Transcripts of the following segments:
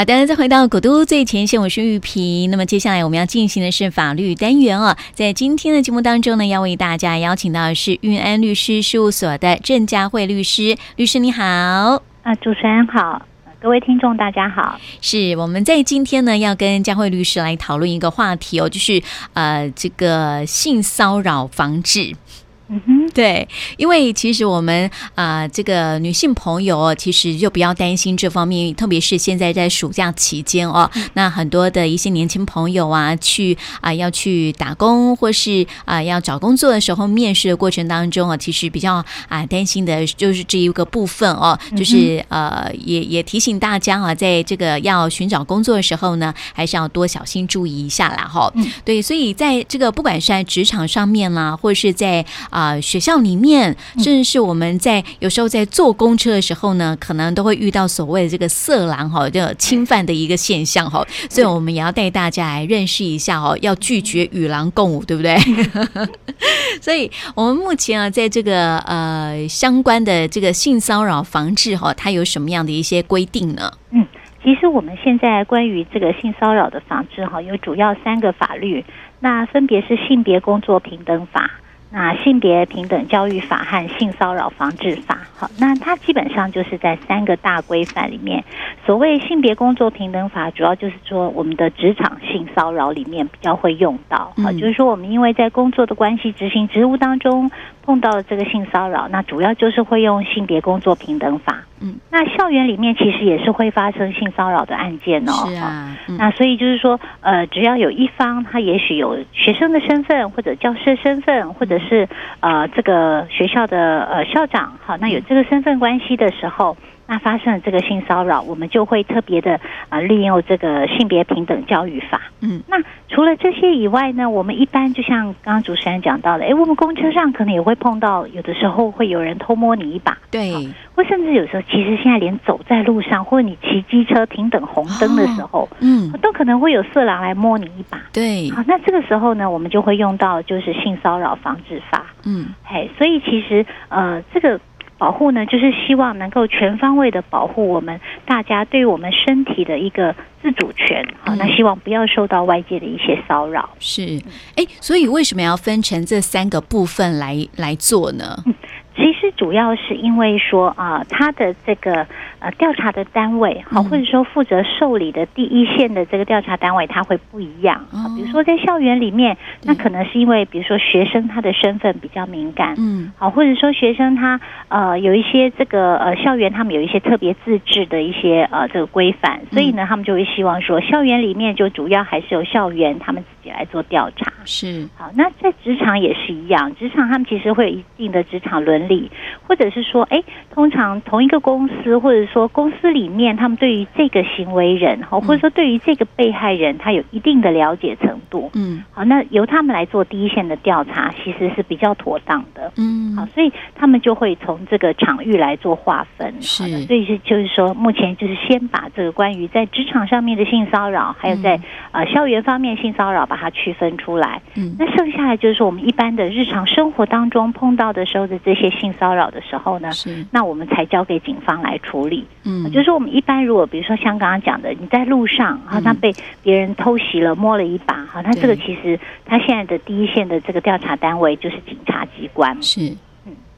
好的，再回到古都最前线，我是玉萍。那么接下来我们要进行的是法律单元哦，在今天的节目当中呢，要为大家邀请到的是运安律师事务所的郑佳慧律师。律师你好，啊，主持人好，各位听众大家好。是我们在今天呢，要跟佳慧律师来讨论一个话题哦，就是呃，这个性骚扰防治。嗯哼，对，因为其实我们啊、呃，这个女性朋友哦，其实就不要担心这方面，特别是现在在暑假期间哦，那很多的一些年轻朋友啊，去啊、呃、要去打工或是啊、呃、要找工作的时候，面试的过程当中啊，其实比较啊、呃、担心的就是这一个部分哦，就是呃也也提醒大家啊，在这个要寻找工作的时候呢，还是要多小心注意一下啦哈、哦。对，所以在这个不管是在职场上面啦，或者是在啊。呃啊，学校里面，甚至是我们在有时候在坐公车的时候呢，可能都会遇到所谓的这个色狼哈，这侵犯的一个现象哈，所以我们也要带大家来认识一下哦，要拒绝与狼共舞，对不对？所以，我们目前啊，在这个呃相关的这个性骚扰防治哈，它有什么样的一些规定呢？嗯，其实我们现在关于这个性骚扰的防治哈，有主要三个法律，那分别是性别工作平等法。那性别平等教育法和性骚扰防治法，好，那它基本上就是在三个大规范里面。所谓性别工作平等法，主要就是说我们的职场性骚扰里面比较会用到，好，就是说我们因为在工作的关系执行职务当中碰到了这个性骚扰，那主要就是会用性别工作平等法。嗯，那校园里面其实也是会发生性骚扰的案件哦。是啊，嗯、那所以就是说，呃，只要有一方他也许有学生的身份，或者教师身份，或者是呃这个学校的呃校长，好，那有这个身份关系的时候。那发生了这个性骚扰，我们就会特别的啊利用这个性别平等教育法。嗯，那除了这些以外呢，我们一般就像刚刚主持人讲到的，哎，我们公车上可能也会碰到，有的时候会有人偷摸你一把，对，或甚至有时候，其实现在连走在路上，或者你骑机车停等红灯的时候，嗯，都可能会有色狼来摸你一把。对，好，那这个时候呢，我们就会用到就是性骚扰防治法。嗯，嘿，所以其实呃这个。保护呢，就是希望能够全方位的保护我们大家对于我们身体的一个自主权。好，那希望不要受到外界的一些骚扰。是，哎，所以为什么要分成这三个部分来来做呢？嗯其实主要是因为说啊，他的这个呃调查的单位，好，或者说负责受理的第一线的这个调查单位，他会不一样啊。比如说在校园里面，那可能是因为比如说学生他的身份比较敏感，嗯，好，或者说学生他呃有一些这个呃校园他们有一些特别自治的一些呃这个规范，所以呢，他们就会希望说校园里面就主要还是由校园他们自己来做调查。是，好，那在职场也是一样，职场他们其实会有一定的职场伦理。或者是说，哎，通常同一个公司，或者说公司里面，他们对于这个行为人，哈，或者说对于这个被害人，他有一定的了解程度，嗯，好，那由他们来做第一线的调查，其实是比较妥当的，嗯，好，所以他们就会从这个场域来做划分，是，所以是就是说，目前就是先把这个关于在职场上面的性骚扰，还有在呃校园方面性骚扰，把它区分出来，嗯，那剩下来就是说我们一般的日常生活当中碰到的时候的这些。性骚扰的时候呢，是那我们才交给警方来处理。嗯，就是我们一般如果比如说像刚刚讲的，你在路上好像被别人偷袭了，摸了一把，好，那这个其实他现在的第一线的这个调查单位就是警察机关。是。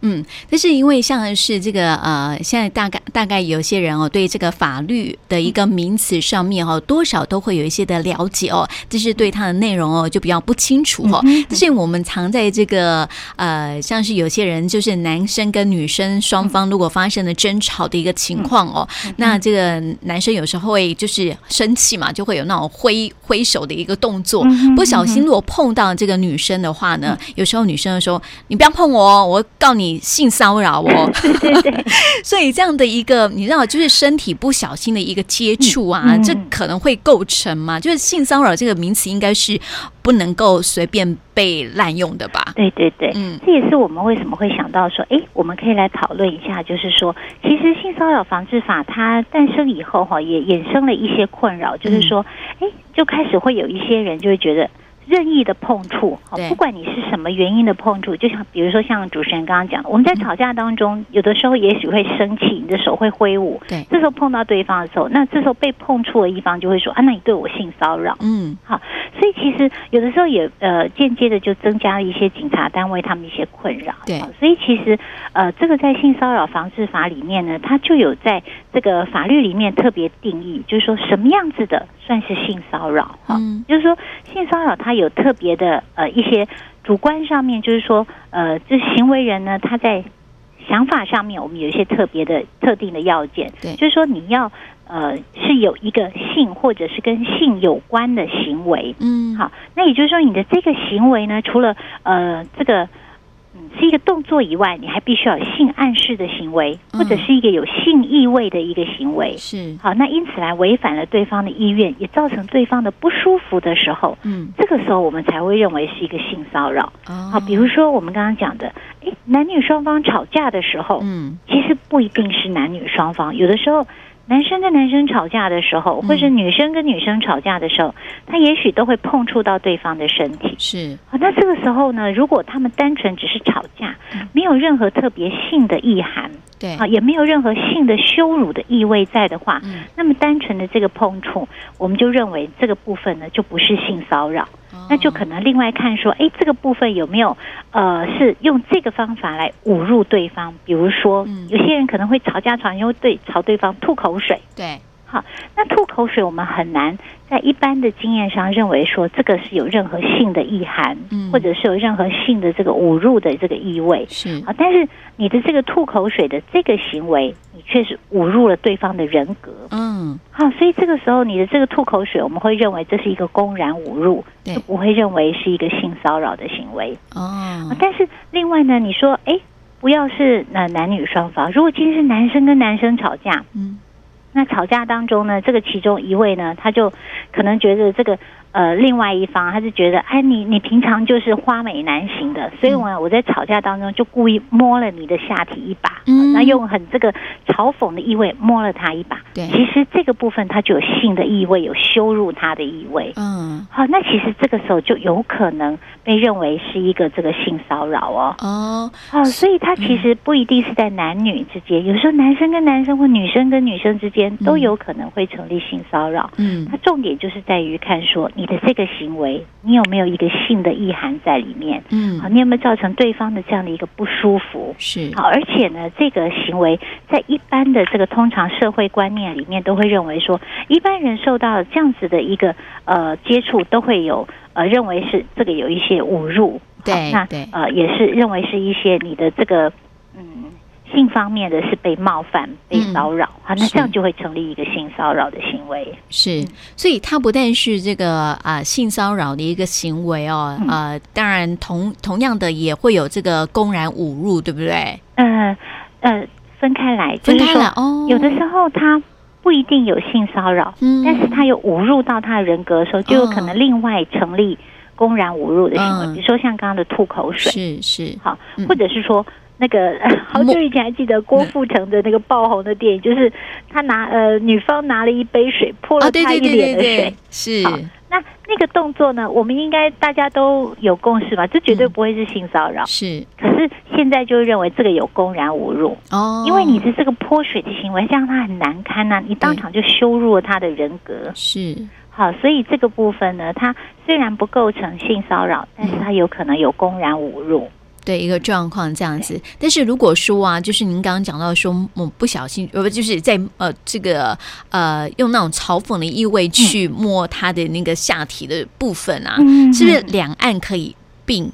嗯，但是因为像是这个呃，现在大概大概有些人哦，对这个法律的一个名词上面哦，多少都会有一些的了解哦，就是对它的内容哦就比较不清楚哦。但是我们藏在这个呃，像是有些人就是男生跟女生双方如果发生了争吵的一个情况哦，那这个男生有时候会就是生气嘛，就会有那种挥挥手的一个动作，不小心如果碰到这个女生的话呢，有时候女生就说：“你不要碰我哦，我告你。”性骚扰哦，对对对，所以这样的一个你知道，就是身体不小心的一个接触啊，这可能会构成吗？就是性骚扰这个名词应该是不能够随便被滥用的吧？对对对，嗯，这也是我们为什么会想到说，哎，我们可以来讨论一下，就是说，其实性骚扰防治法它诞生以后哈，也衍生了一些困扰，就是说，哎，就开始会有一些人就会觉得。任意的碰触，对。不管你是什么原因的碰触，就像比如说像主持人刚刚讲的，我们在吵架当中，有的时候也许会生气，你的手会挥舞，对，这时候碰到对方的时候，那这时候被碰触的一方就会说啊，那你对我性骚扰，嗯，好，所以其实有的时候也呃间接的就增加了一些警察单位他们一些困扰，对，所以其实呃这个在性骚扰防治法里面呢，它就有在这个法律里面特别定义，就是说什么样子的算是性骚扰，嗯，就是说性骚扰它。有特别的呃一些主观上面，就是说呃，这行为人呢，他在想法上面，我们有一些特别的特定的要件，对，就是说你要呃是有一个性或者是跟性有关的行为，嗯，好，那也就是说你的这个行为呢，除了呃这个。嗯，是一个动作以外，你还必须要有性暗示的行为，或者是一个有性意味的一个行为。是好，那因此来违反了对方的意愿，也造成对方的不舒服的时候，嗯，这个时候我们才会认为是一个性骚扰。哦，好，比如说我们刚刚讲的，诶，男女双方吵架的时候，嗯，其实不一定是男女双方，有的时候。男生跟男生吵架的时候，或是女生跟女生吵架的时候，他也许都会碰触到对方的身体。是。啊，那这个时候呢，如果他们单纯只是吵架，没有任何特别性的意涵，对，啊，也没有任何性的羞辱的意味在的话，那么单纯的这个碰触，我们就认为这个部分呢，就不是性骚扰。那就可能另外看说，哎，这个部分有没有呃，是用这个方法来侮辱对方？比如说，有些人可能会吵架吵，因为对朝对方吐口水。对，好，那吐口水我们很难在一般的经验上认为说这个是有任何性的意涵，嗯，或者是有任何性的这个侮辱的这个意味。是啊，但是你的这个吐口水的这个行为，你却是侮辱了对方的人格。嗯，好，所以这个时候你的这个吐口水，我们会认为这是一个公然侮辱。就不会认为是一个性骚扰的行为哦。但是另外呢，你说，哎，不要是呃男女双方，如果今天是男生跟男生吵架，嗯，那吵架当中呢，这个其中一位呢，他就可能觉得这个。呃，另外一方他是觉得，哎，你你平常就是花美男型的，所以我我在吵架当中就故意摸了你的下体一把，嗯，那用很这个嘲讽的意味摸了他一把，对，其实这个部分他就有性的意味，有羞辱他的意味，嗯，好，那其实这个时候就有可能被认为是一个这个性骚扰哦，哦，哦，所以他其实不一定是在男女之间，有时候男生跟男生或女生跟女生之间都有可能会成立性骚扰，嗯，它重点就是在于看说。你的这个行为，你有没有一个性的意涵在里面？嗯，好，你有没有造成对方的这样的一个不舒服？是好，而且呢，这个行为在一般的这个通常社会观念里面，都会认为说，一般人受到这样子的一个呃接触，都会有呃认为是这个有一些侮辱。对，那对呃也是认为是一些你的这个嗯。性方面的是被冒犯、被骚扰，好、嗯，那这样就会成立一个性骚扰的行为。是，所以它不但是这个啊、呃、性骚扰的一个行为哦，嗯、呃，当然同同样的也会有这个公然侮辱，对不对？呃呃，分开来，分开来哦。有的时候他不一定有性骚扰，嗯，但是他有侮辱到他的人格的时候，就有可能另外成立公然侮辱的行为。嗯、比如说像刚刚的吐口水，是是，好，或者是说。那个 好久以前还记得郭富城的那个爆红的电影，就是他拿呃女方拿了一杯水泼了他一脸的水，是。那那个动作呢，我们应该大家都有共识吧？这绝对不会是性骚扰。是。可是现在就认为这个有公然侮辱哦，因为你的这个泼水的行为，这样他很难堪呐，你当场就羞辱了他的人格。是。好，所以这个部分呢，他虽然不构成性骚扰，但是他有可能有公然侮辱。对一个状况这样子，但是如果说啊，就是您刚刚讲到说，我不小心呃，不就是在呃这个呃用那种嘲讽的意味去摸他的那个下体的部分啊，嗯、是不是两岸可以并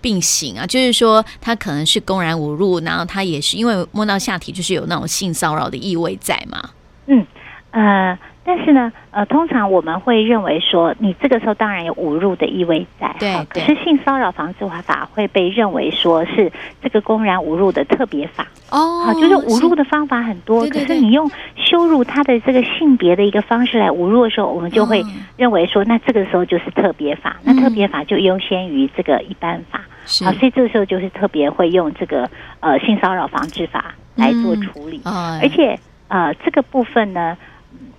并行啊？就是说他可能是公然侮辱，然后他也是因为摸到下体，就是有那种性骚扰的意味在嘛？嗯呃。但是呢，呃，通常我们会认为说，你这个时候当然有侮辱的意味在，对。可是性骚扰防治法会被认为说是这个公然侮辱的特别法。哦，好，就是侮辱的方法很多，可是你用羞辱他的这个性别的一个方式来侮辱的时候，我们就会认为说，那这个时候就是特别法，那特别法就优先于这个一般法，好，所以这个时候就是特别会用这个呃性骚扰防治法来做处理，而且呃这个部分呢。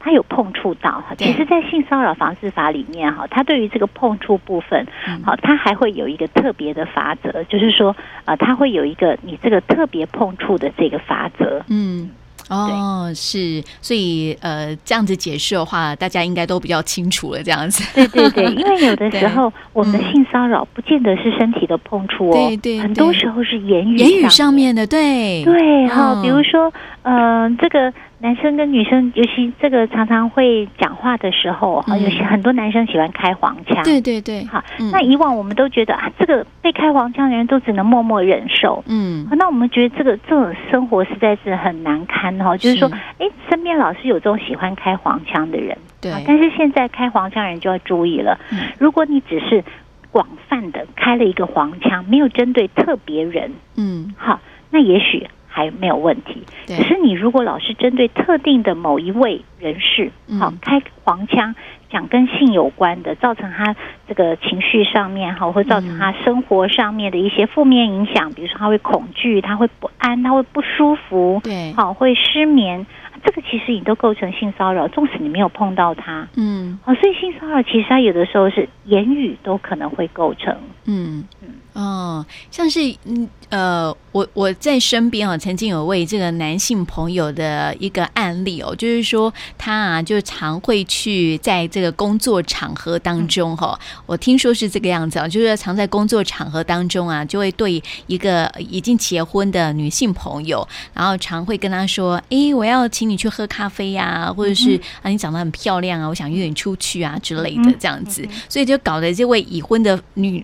他有碰触到哈，其实，在性骚扰防治法里面哈，他对于这个碰触部分，好，他还会有一个特别的法则，就是说，呃，他会有一个你这个特别碰触的这个法则，嗯。哦，是，所以呃，这样子解释的话，大家应该都比较清楚了。这样子，对对对，因为有的 时候我们的性骚扰不见得是身体的碰触哦，对对，对，很多时候是言语言语上面的，对。对，哈、哦，比如说，嗯、呃，这个。男生跟女生，尤其这个常常会讲话的时候，哈、嗯，有些很多男生喜欢开黄腔。对对对，好、嗯，那以往我们都觉得啊，这个被开黄腔的人都只能默默忍受。嗯，那我们觉得这个这种生活实在是很难堪哈，就是说，哎，身边老是有这种喜欢开黄腔的人。对，但是现在开黄腔人就要注意了，嗯、如果你只是广泛的开了一个黄腔，没有针对特别人，嗯，好，那也许。还没有问题，可是你如果老是针对特定的某一位人士，好、嗯、开黄腔，讲跟性有关的，造成他这个情绪上面哈，会造成他生活上面的一些负面影响，比如说他会恐惧，他会不安，他会不舒服，对，好会失眠，这个其实你都构成性骚扰，纵使你没有碰到他，嗯，哦，所以性骚扰其实他有的时候是言语都可能会构成，嗯。嗯。哦，像是嗯呃，我我在身边啊，曾经有位这个男性朋友的一个案例哦，就是说他啊，就常会去在这个工作场合当中哈、嗯，我听说是这个样子啊，就是常在工作场合当中啊，就会对一个已经结婚的女性朋友，然后常会跟她说，诶，我要请你去喝咖啡呀、啊，或者是啊，你长得很漂亮啊，我想约你出去啊之类的。这样子，所以就搞得这位已婚的女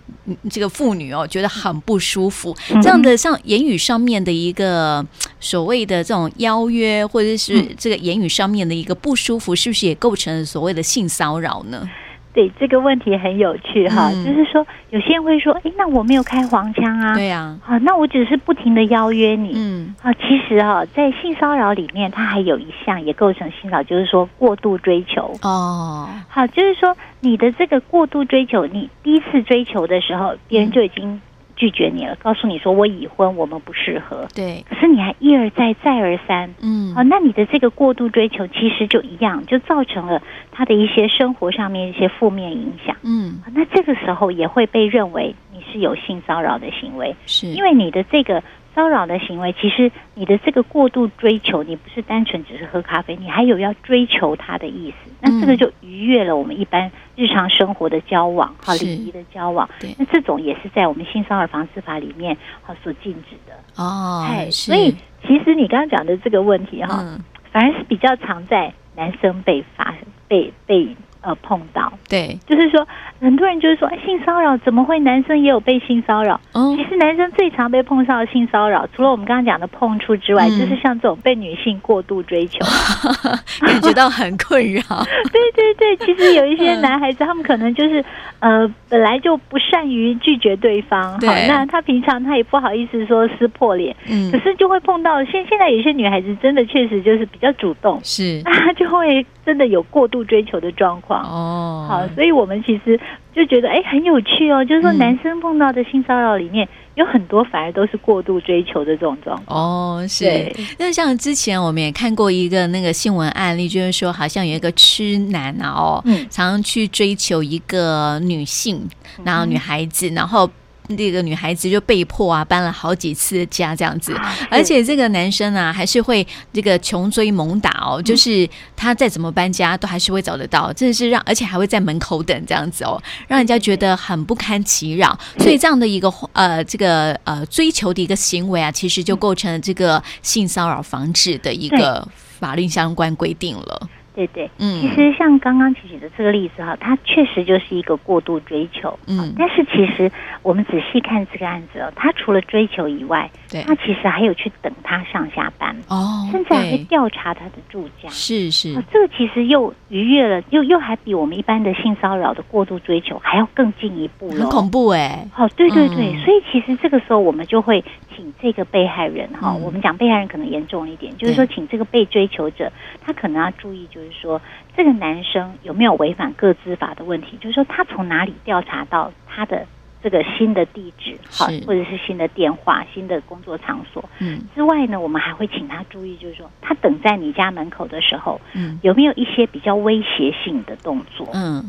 这个妇女哦。觉得很不舒服，这样的像言语上面的一个所谓的这种邀约，或者是这个言语上面的一个不舒服，是不是也构成了所谓的性骚扰呢？对，这个问题很有趣哈，嗯、就是说有些人会说，哎，那我没有开黄腔啊，对呀，好，那我只是不停的邀约你，嗯，啊，其实哈，在性骚扰里面，它还有一项也构成性骚扰，就是说过度追求。哦，好，就是说你的这个过度追求，你第一次追求的时候，别人就已经。拒绝你了，告诉你说我已婚，我们不适合。对，可是你还一而再，再而三，嗯，好，那你的这个过度追求，其实就一样，就造成了他的一些生活上面一些负面影响。嗯，那这个时候也会被认为你是有性骚扰的行为，是因为你的这个。骚扰的行为，其实你的这个过度追求，你不是单纯只是喝咖啡，你还有要追求他的意思，那这个就逾越了我们一般日常生活的交往，哈，礼仪的交往。那这种也是在我们性骚扰防治法里面哈所禁止的哦。哎，所以其实你刚刚讲的这个问题哈，反而是比较常在男生被发被被。呃，碰到。对，就是说，很多人就是说，性骚扰怎么会男生也有被性骚扰？哦，其实男生最常被碰到的性骚扰，除了我们刚刚讲的碰触之外，嗯，就是像这种被女性过度追求，感觉到很困扰。对对对，其实有一些男孩子，他们可能就是呃，本来就不善于拒绝对方，对，好，那他平常他也不好意思说撕破脸，嗯，可是就会碰到现现在有些女孩子真的确实就是比较主动，是，那他就会真的有过度追求的状况。哦，好，所以我们其实就觉得哎，很有趣哦。就是说，男生碰到的性骚扰里面有很多，反而都是过度追求的这种状况。哦，是。那像之前我们也看过一个那个新闻案例，就是说，好像有一个痴男啊，哦，嗯，常常去追求一个女性，然后女孩子，然后。那个女孩子就被迫啊搬了好几次家这样子，而且这个男生啊还是会这个穷追猛打哦，就是他再怎么搬家都还是会找得到，真的是让而且还会在门口等这样子哦，让人家觉得很不堪其扰。所以这样的一个呃这个呃追求的一个行为啊，其实就构成了这个性骚扰防治的一个法律相关规定了。对对，嗯，其实像刚刚举的这个例子哈，它确实就是一个过度追求，嗯，但是其实我们仔细看这个案子哦，他除了追求以外，对，他其实还有去等他上下班哦，甚至还会调查他的住家，是是，这个其实又逾越了，又又还比我们一般的性骚扰的过度追求还要更进一步了，很恐怖哎，好，对对对，所以其实这个时候我们就会请这个被害人哈，我们讲被害人可能严重一点，就是说请这个被追求者，他可能要注意就是。说，这个男生有没有违反各资法的问题？就是说，他从哪里调查到他的这个新的地址，好，或者是新的电话、新的工作场所。嗯，之外呢，我们还会请他注意，就是说他等在你家门口的时候，嗯，有没有一些比较威胁性的动作？嗯，好，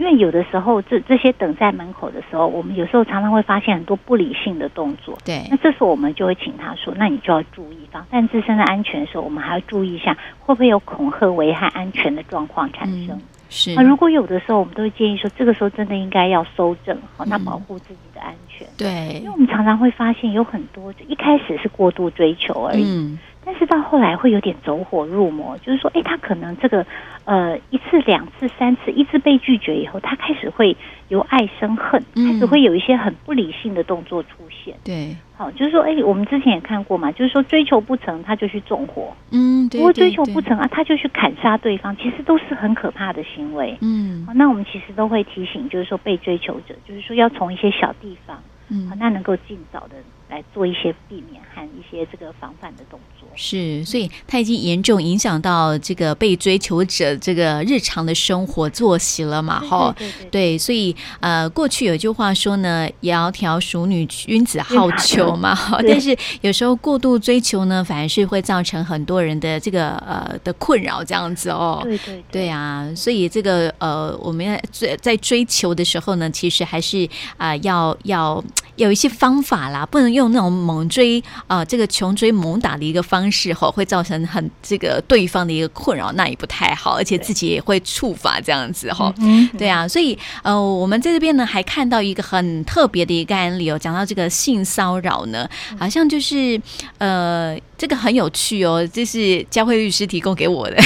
因为有的时候这这些等在门口的时候，我们有时候常常会发现很多不理性的动作。对那，这时候我们就会请他说，那你就要注意防范自身的安全的时候，我们还要注意一下会不会有恐吓、危害安全的状况产生。嗯是啊，如果有的时候，我们都会建议说，这个时候真的应该要收证，好，那保护自己的安全。对因为，我们常常会发现有很多，就一开始是过度追求而已，嗯，但是到后来会有点走火入魔，就是说，哎，他可能这个呃一次、两次、三次，一次被拒绝以后，他开始会由爱生恨，嗯。开始会有一些很不理性的动作出现。对，好，就是说，哎，我们之前也看过嘛，就是说追求不成，他就去纵火；嗯，对，不过追求不成啊，他就去砍杀对方，其实都是很可怕的行为。嗯。好，那我们其实都会提醒，就是说被追求者，就是说要从一些小地方，好，嗯，那能够尽早的来做一些避免和一些这个防范的动作。是，所以他已经严重影响到这个被追求者这个日常的生活作息了嘛？哈，对所以呃，过去有句话说呢，“窈窕淑女，君子好逑”嘛。哈，但是有时候过度追求呢，反而是会造成很多人的这个呃的困扰，这样子哦。对对对啊，所以这个呃，我们在追在追求的时候呢，其实还是啊、呃、要要有一些方法啦，不能用那种猛追啊、呃，这个穷追猛打的一个方式吼，会造成很这个对方的一个困扰，那也不太好，而且自己也会触发这样子吼。嗯，对啊，所以呃，我们在这边呢还看到一个很特别的一个案例哦，讲到这个性骚扰呢，好像就是呃，这个很有趣哦，这是佳慧律师提供给我的，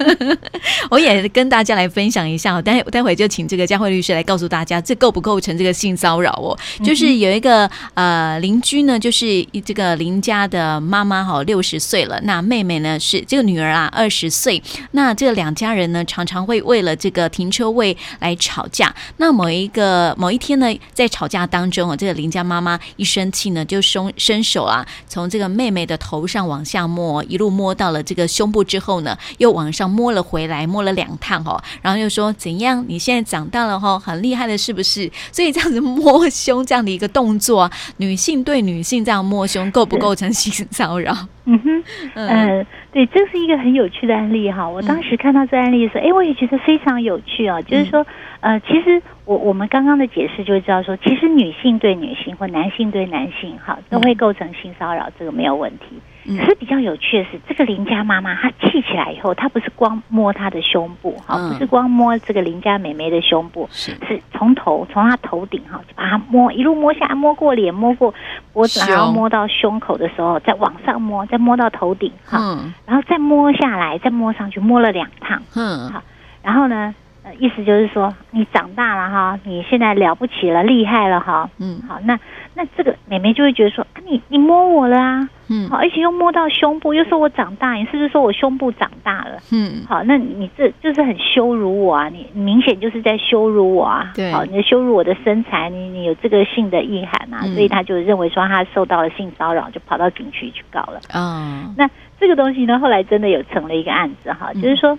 我也跟大家来分享一下。哦待待会就请这个佳慧律师来告诉大家，这构不构成这个性骚扰哦？就是有一个呃邻居呢，就是这个邻家的妈妈哈，六十岁了，那妹妹呢是这个女儿啊，二十岁，那这两家人呢常常会为了这个停车位来吵架。那某一个某一天呢，在吵架当中啊，这个邻家妈妈一生气呢，就伸伸手啊，从这个妹妹的头上往下摸，一路摸到了这个胸部之后呢，又往上摸了回来，摸了两趟哦，然后又说怎样？你现在长大了哈，很厉害的是不是？所以这样子摸胸这样的一个动作啊，女性对女性这样摸胸，构不构成性骚扰？嗯哼，嗯、呃，对，这是一个很有趣的案例哈。我当时看到这案例的时候，哎，我也觉得非常有趣哦。就是说，呃，其实我我们刚刚的解释就知道说，其实女性对女性或男性对男性，哈，都会构成性骚扰，这个没有问题。可是比较有趣的是，这个邻家妈妈她气起来以后，她不是光摸她的胸部，哈，不是光摸这个邻家妹妹的胸部，是。是从头从她头顶哈，就把她摸一路摸下来，摸过脸，摸过脖子，然后摸到胸口的时候，再往上摸，再摸到头顶，哈，然后再摸下来，再摸上去，摸了两趟，嗯，好，然后呢，呃，意思就是说你长大了哈，你现在了不起了，厉害了哈，嗯，好，那那这个妹妹就会觉得说，啊，你你摸我了啊。嗯，好，而且又摸到胸部，又说我长大，你是不是说我胸部长大了？嗯，好，那你这就是很羞辱我啊！你明显就是在羞辱我啊！对，好，你羞辱我的身材，你你有这个性的意涵啊，嗯、所以他就认为说他受到了性骚扰，就跑到警局去告了。啊、哦，那这个东西呢，后来真的有成了一个案子哈，就是说，嗯，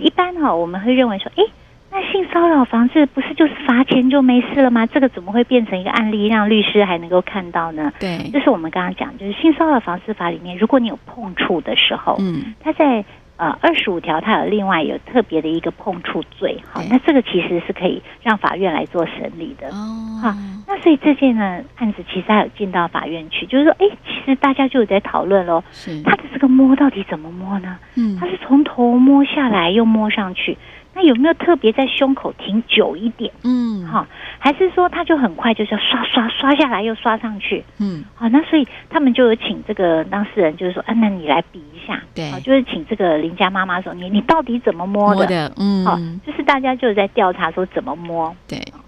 一般哈，我们会认为说，诶。那性骚扰防治不是就是罚钱就没事了吗？这个怎么会变成一个案例，让律师还能够看到呢？对，就是我们刚刚讲，就是性骚扰防治法里面，如果你有碰触的时候，嗯，它在呃二十五条，它有另外有特别的一个碰触罪，好，那这个其实是可以让法院来做审理的，哦，好，那所以这件呢案子其实还有进到法院去，就是说，哎，其实大家就有在讨论喽，是他的这个摸到底怎么摸呢？嗯，他是从头摸下来又摸上去。那有没有特别在胸口停久一点？嗯，好，还是说他就很快就是要刷刷刷下来又刷上去？嗯，好，那所以他们就有请这个当事人，就是说，啊，那你来比一下，对，就是请这个邻家妈妈说，你你到底怎么摸的？摸的，嗯，好，就是大家就在调查说怎么摸，对，那。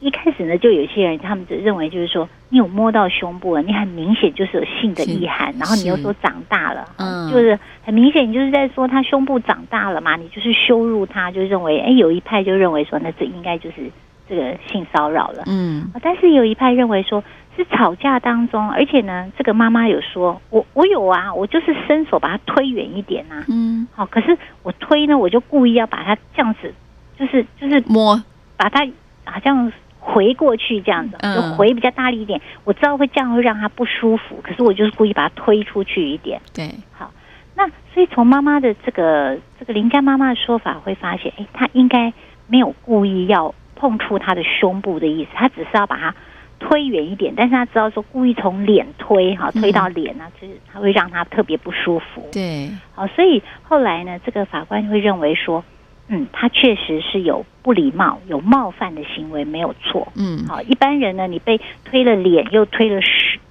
一开始呢，就有些人他们就认为，就是说你有摸到胸部了，你很明显就是有性的意涵，然后你又说长大了，嗯，就是很明显，你就是在说他胸部长大了嘛，你就是羞辱他，就认为，哎，有一派就认为说，那这应该就是这个性骚扰了，嗯，但是有一派认为说是吵架当中，而且呢，这个妈妈有说，我我有啊，我就是伸手把他推远一点呐，嗯，好，可是我推呢，我就故意要把他这样子，就是就是摸，把他好像。回过去这样子，就回比较大力一点。我知道会这样会让他不舒服，可是我就是故意把他推出去一点。对，好，那所以从妈妈的这个这个林家妈妈的说法会发现，哎，她应该没有故意要碰触他的胸部的意思，她只是要把他推远一点，但是他知道说故意从脸推哈，推到脸呢，就是他会让他特别不舒服。对，好，所以后来呢，这个法官会认为说。嗯，他确实是有不礼貌、有冒犯的行为，没有错。嗯，好，一般人呢，你被推了脸，又推了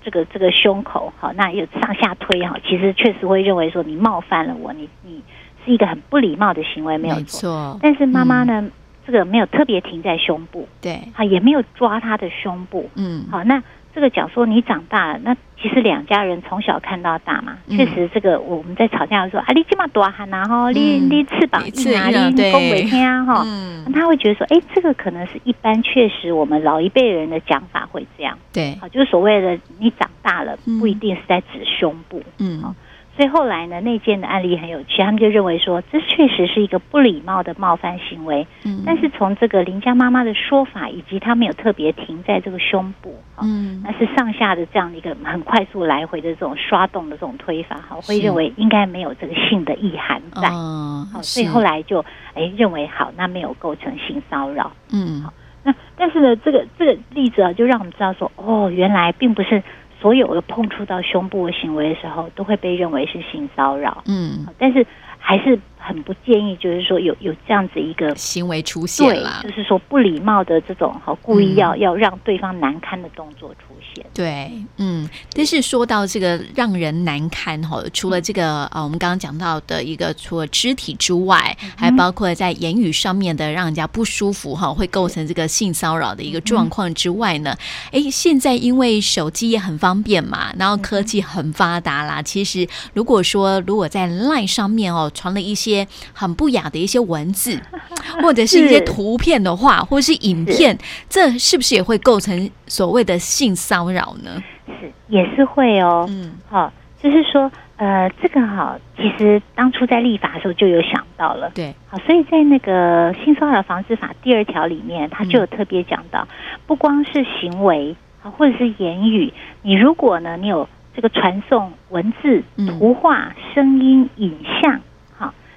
这个这个胸口，好，那又上下推哈，其实确实会认为说你冒犯了我，你你是一个很不礼貌的行为，没有错。但是妈妈呢，嗯、这个没有特别停在胸部，对，好，也没有抓他的胸部，嗯，好，那。这个讲说你长大了，那其实两家人从小看到大嘛，确实这个我们在吵架的时候啊，你这么多汗呐哈，你你翅膀硬啊，你恭维天啊哈，他会觉得说，哎，这个可能是一般确实我们老一辈人的讲法会这样，对，好，就是所谓的你长大了，不一定是在指胸部，嗯。所以后来呢，那件的案例很有趣，他们就认为说，这确实是一个不礼貌的冒犯行为。嗯，但是从这个林家妈妈的说法，以及他没有特别停在这个胸部，嗯，那是上下的这样一个很快速来回的这种刷动的这种推法，哈，会认为应该没有这个性的意涵在。哦，好，所以后来就哎认为好，那没有构成性骚扰。嗯，好，那但是呢，这个这个例子啊，就让我们知道说，哦，原来并不是。所有的碰触到胸部的行为的时候，都会被认为是性骚扰。嗯，但是还是。很不建议，就是说有有这样子一个行为出现啦，就是说不礼貌的这种哈故意要、嗯、要让对方难堪的动作出现。对，嗯，但是说到这个让人难堪哈，除了这个啊、嗯，我们刚刚讲到的一个，除了肢体之外，嗯、还包括在言语上面的让人家不舒服哈，会构成这个性骚扰的一个状况之外呢，哎、嗯，现在因为手机也很方便嘛，然后科技很发达啦，其实如果说如果在 LINE 上面哦传了一些。些很不雅的一些文字，或者是一些图片的话，或者是影片，这是不是也会构成所谓的性骚扰呢？是，也是会哦。嗯，好，就是说，呃，这个哈，其实当初在立法的时候就有想到了。对，好，所以在那个性骚扰防治法第二条里面，它就有特别讲到，不光是行为啊，或者是言语，你如果呢，你有这个传送文字、图画、声音、影像。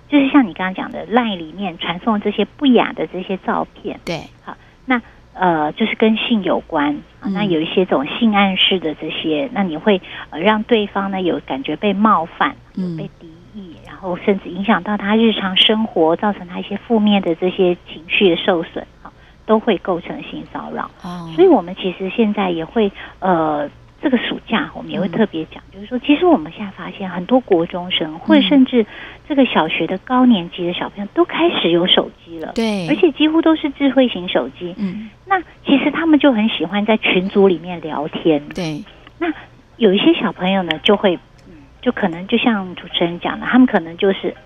就是像你刚刚讲的，LINE 里面传送这些不雅的这些照片，对，好，那呃，就是跟性有关啊，那有一些这种性暗示的这些，那你会呃让对方呢有感觉被冒犯，有被敌意，然后甚至影响到他日常生活，造成他一些负面的这些情绪的受损，啊，都会构成性骚扰。哦，所以我们其实现在也会呃。这个暑假我们也会特别讲，就是说，其实我们现在发现很多国中生，或者甚至这个小学的高年级的小朋友都开始有手机了，对，而且几乎都是智慧型手机。嗯，那其实他们就很喜欢在群组里面聊天。对，那有一些小朋友呢，就会，就可能就像主持人讲的，他们可能就是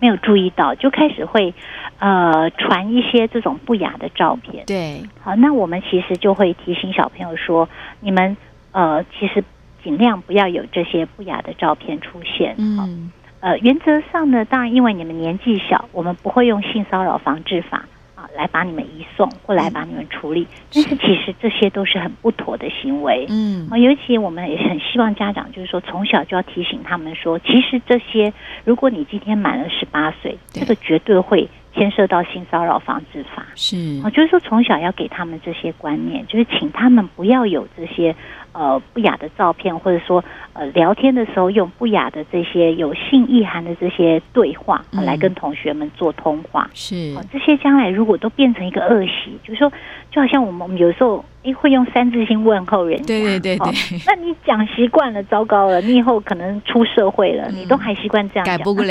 没有注意到，就开始会呃传一些这种不雅的照片。对，好，那我们其实就会提醒小朋友说，你们。呃，其实尽量不要有这些不雅的照片出现。嗯，呃，原则上呢，当然因为你们年纪小，我们不会用性骚扰防治法啊来把你们移送或来把你们处理。嗯，但是其实这些都是很不妥的行为。嗯，尤其我们也很希望家长就是说，从小就要提醒他们说，其实这些，如果你今天满了十八岁，这个绝对会。牵涉到性骚扰防治法。是，我就是说从小要给他们这些观念，就是请他们不要有这些呃不雅的照片，或者说呃聊天的时候用不雅的这些有性意涵的这些对话来跟同学们做通话。是，这些将来如果都变成一个恶习，就是说就好像我们我们有时候诶会用三字经问候人家，对对对对，那你讲习惯了，糟糕了，你以后可能出社会了，你都还习惯这样讲，改不不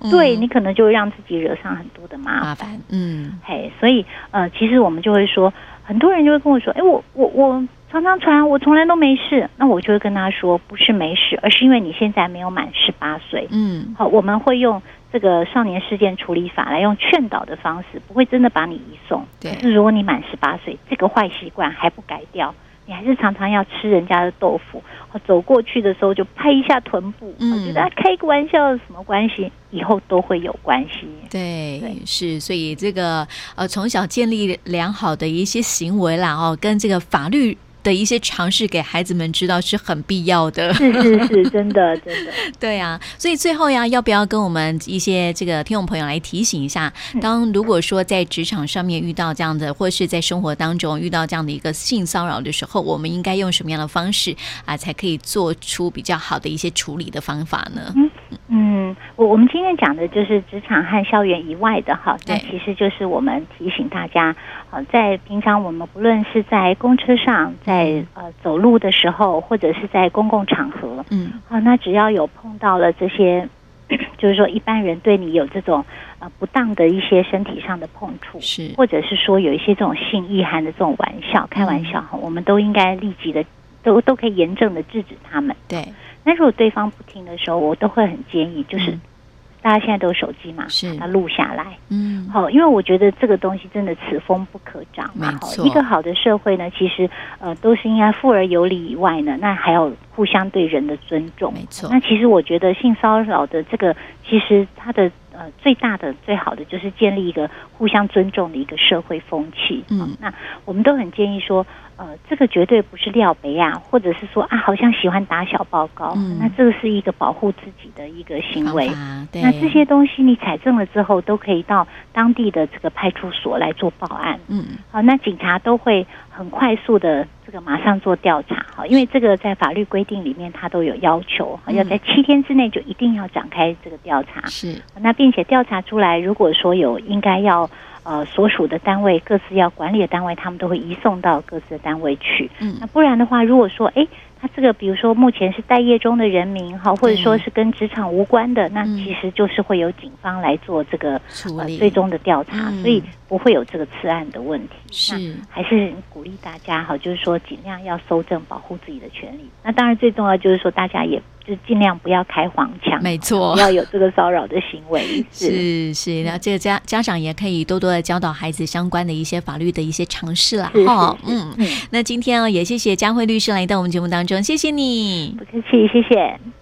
了。对，你可能就会让自己惹上很多的麻烦，嗯，嘿，所以呃，其实我们就会说，很多人就会跟我说，哎，我我我常常传，我从来都没事，那我就会跟他说，不是没事，而是因为你现在没有满十八岁，嗯，好，我们会用这个少年事件处理法来用劝导的方式，不会真的把你移送，对，可是如果你满十八岁，这个坏习惯还不改掉，你还是常常要吃人家的豆腐，走过去的时候就拍一下臀部，嗯，觉得开个玩笑什么关系？以后都会有关系。对，对是，所以这个呃，从小建立良好的一些行为啦，哦，跟这个法律。的一些尝试给孩子们知道是很必要的，是是是，真的真的，对啊。所以最后呀，要不要跟我们一些这个听众朋友来提醒一下，当如果说在职场上面遇到这样的，或是在生活当中遇到这样的一个性骚扰的时候，我们应该用什么样的方式啊，才可以做出比较好的一些处理的方法呢？嗯嗯，我我们今天讲的就是职场和校园以外的哈，那其实就是我们提醒大家，啊，在平常我们不论是在公车上，在在呃走路的时候，或者是在公共场合，嗯，啊，那只要有碰到了这些，就是说一般人对你有这种呃不当的一些身体上的碰触，是，或者是说有一些这种性意涵的这种玩笑、开玩笑哈，嗯，我们都应该立即的都都可以严正的制止他们。对，那如果对方不听的时候，我都会很建议就是。嗯大家现在都有手机嘛，是把它录下来，嗯，好，因为我觉得这个东西真的此风不可长嘛。好，一个好的社会呢，其实呃都是应该富而有礼以外呢，那还有互相对人的尊重，没错。那其实我觉得性骚扰的这个，其实它的呃最大的最好的就是建立一个互相尊重的一个社会风气。嗯，那我们都很建议说。呃，这个绝对不是廖北啊，或者是说啊，好像喜欢打小报告，嗯、那这个是一个保护自己的一个行为。对那这些东西你采证了之后，都可以到当地的这个派出所来做报案。嗯，好，那警察都会很快速的这个马上做调查。哈，因为这个在法律规定里面，它都有要求，要在七天之内就一定要展开这个调查。是，那并且调查出来，如果说有应该要。呃，所属的单位各自要管理的单位，他们都会移送到各自的单位去。嗯，那不然的话，如果说，哎，他这个比如说目前是待业中的人民哈，或者说是跟职场无关的，那其实就是会由警方来做这个呃最终的调查，所以不会有这个次案的问题。是，还是鼓励大家哈，就是说尽量要搜证，保护自己的权利。那当然最重要就是说大家也。就尽量不要开黄腔，没错，不要有这个骚扰的行为。是是，那这个家家长也可以多多的教导孩子相关的一些法律的一些常识啦。哈，嗯，那今天啊，也谢谢佳慧律师来到我们节目当中，谢谢你，不客气，谢谢。